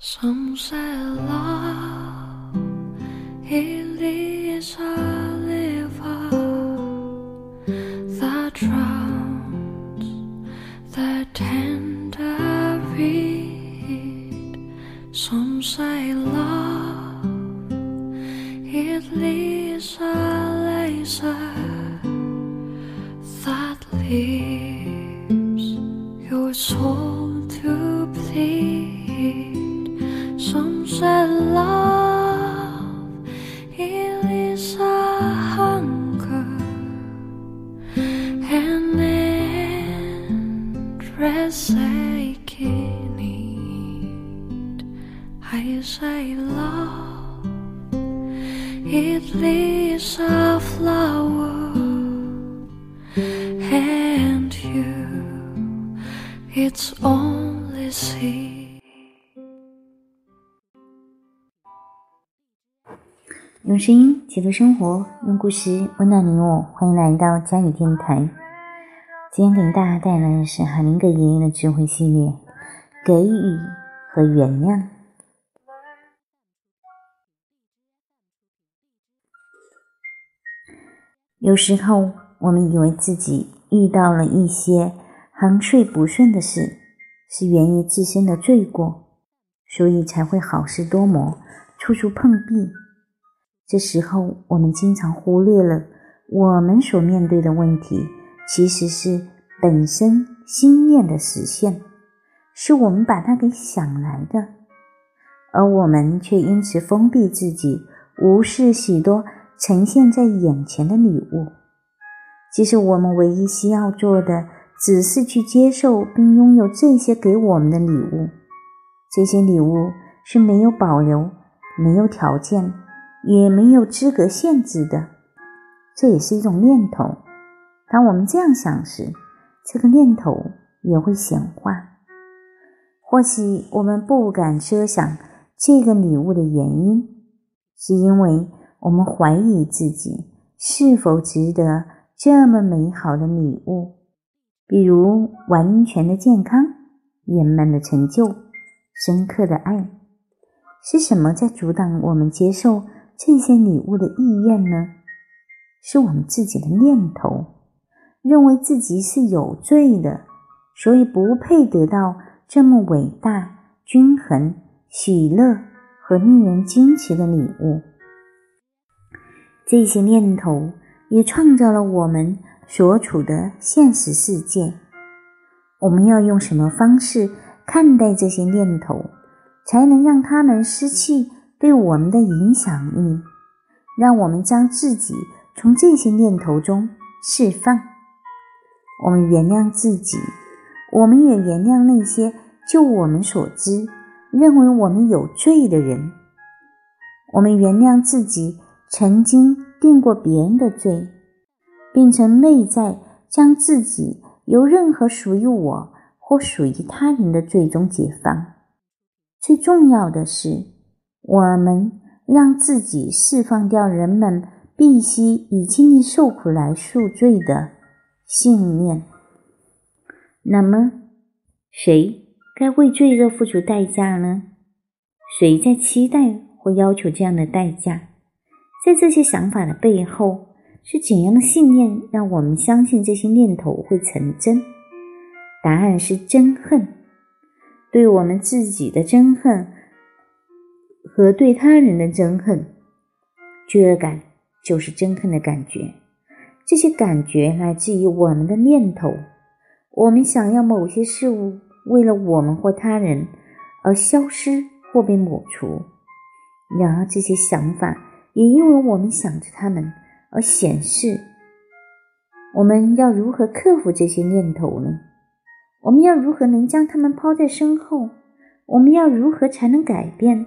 Some say love it is a river that drowns the tender reed. Some say love it is a laser Racing I Say Love，用声音记录生活，用故事温暖你我。欢迎来到佳语电台。今天给大家带来的是海明格爷爷的智慧系列：给予和原谅。有时候，我们以为自己遇到了一些横睡不顺的事，是源于自身的罪过，所以才会好事多磨，处处碰壁。这时候，我们经常忽略了我们所面对的问题，其实是本身心念的实现，是我们把它给想来的，而我们却因此封闭自己，无视许多呈现在眼前的礼物。其实，我们唯一需要做的，只是去接受并拥有这些给我们的礼物。这些礼物是没有保留、没有条件。也没有资格限制的，这也是一种念头。当我们这样想时，这个念头也会显化。或许我们不敢奢想这个礼物的原因，是因为我们怀疑自己是否值得这么美好的礼物，比如完全的健康、圆满的成就、深刻的爱。是什么在阻挡我们接受？这些礼物的意愿呢，是我们自己的念头，认为自己是有罪的，所以不配得到这么伟大、均衡、喜乐和令人惊奇的礼物。这些念头也创造了我们所处的现实世界。我们要用什么方式看待这些念头，才能让他们失去？对我们的影响力，让我们将自己从这些念头中释放。我们原谅自己，我们也原谅那些就我们所知认为我们有罪的人。我们原谅自己曾经定过别人的罪，并从内在将自己由任何属于我或属于他人的罪中解放。最重要的是。我们让自己释放掉人们必须以经历受苦来赎罪的信念。那么，谁该为罪恶付出代价呢？谁在期待或要求这样的代价？在这些想法的背后，是怎样的信念让我们相信这些念头会成真？答案是憎恨，对我们自己的憎恨。和对他人的憎恨，罪恶感就是憎恨的感觉。这些感觉来自于我们的念头。我们想要某些事物为了我们或他人而消失或被抹除。然而，这些想法也因为我们想着他们而显示。我们要如何克服这些念头呢？我们要如何能将他们抛在身后？我们要如何才能改变？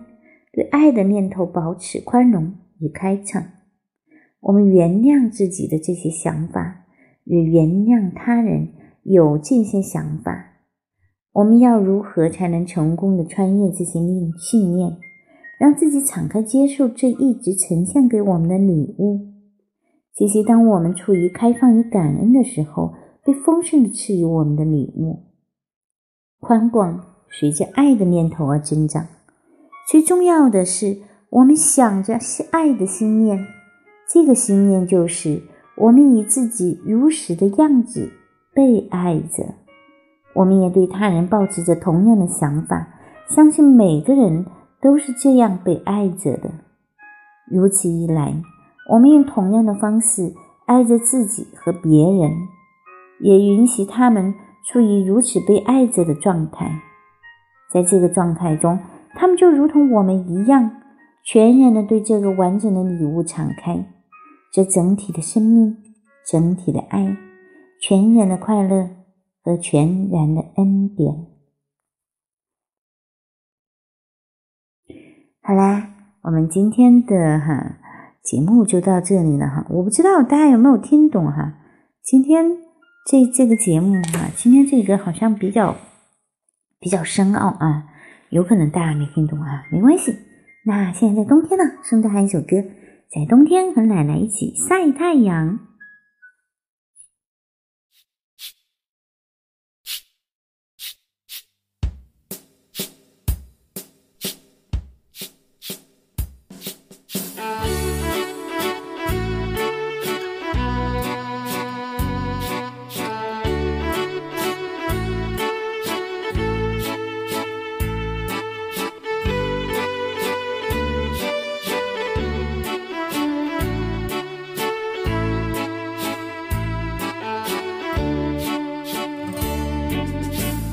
对爱的念头保持宽容与开敞，我们原谅自己的这些想法，也原谅他人有这些想法。我们要如何才能成功的穿越这些念信念，让自己敞开接受这一直呈现给我们的礼物？其实当我们处于开放与感恩的时候，被丰盛的赐予我们的礼物。宽广随着爱的念头而增长。最重要的是，我们想着是爱的心念，这个心念就是我们以自己如实的样子被爱着。我们也对他人保持着同样的想法，相信每个人都是这样被爱着的。如此一来，我们用同样的方式爱着自己和别人，也允许他们处于如此被爱着的状态。在这个状态中，他们就如同我们一样，全然的对这个完整的礼物敞开，这整体的生命、整体的爱、全然的快乐和全然的恩典。好啦，我们今天的哈节目就到这里了哈。我不知道大家有没有听懂哈？今天这这个节目哈，今天这个好像比较比较深奥啊。有可能大家没听懂啊，没关系。那现在在冬天呢，圣诞还有一首歌，在冬天和奶奶一起晒太阳。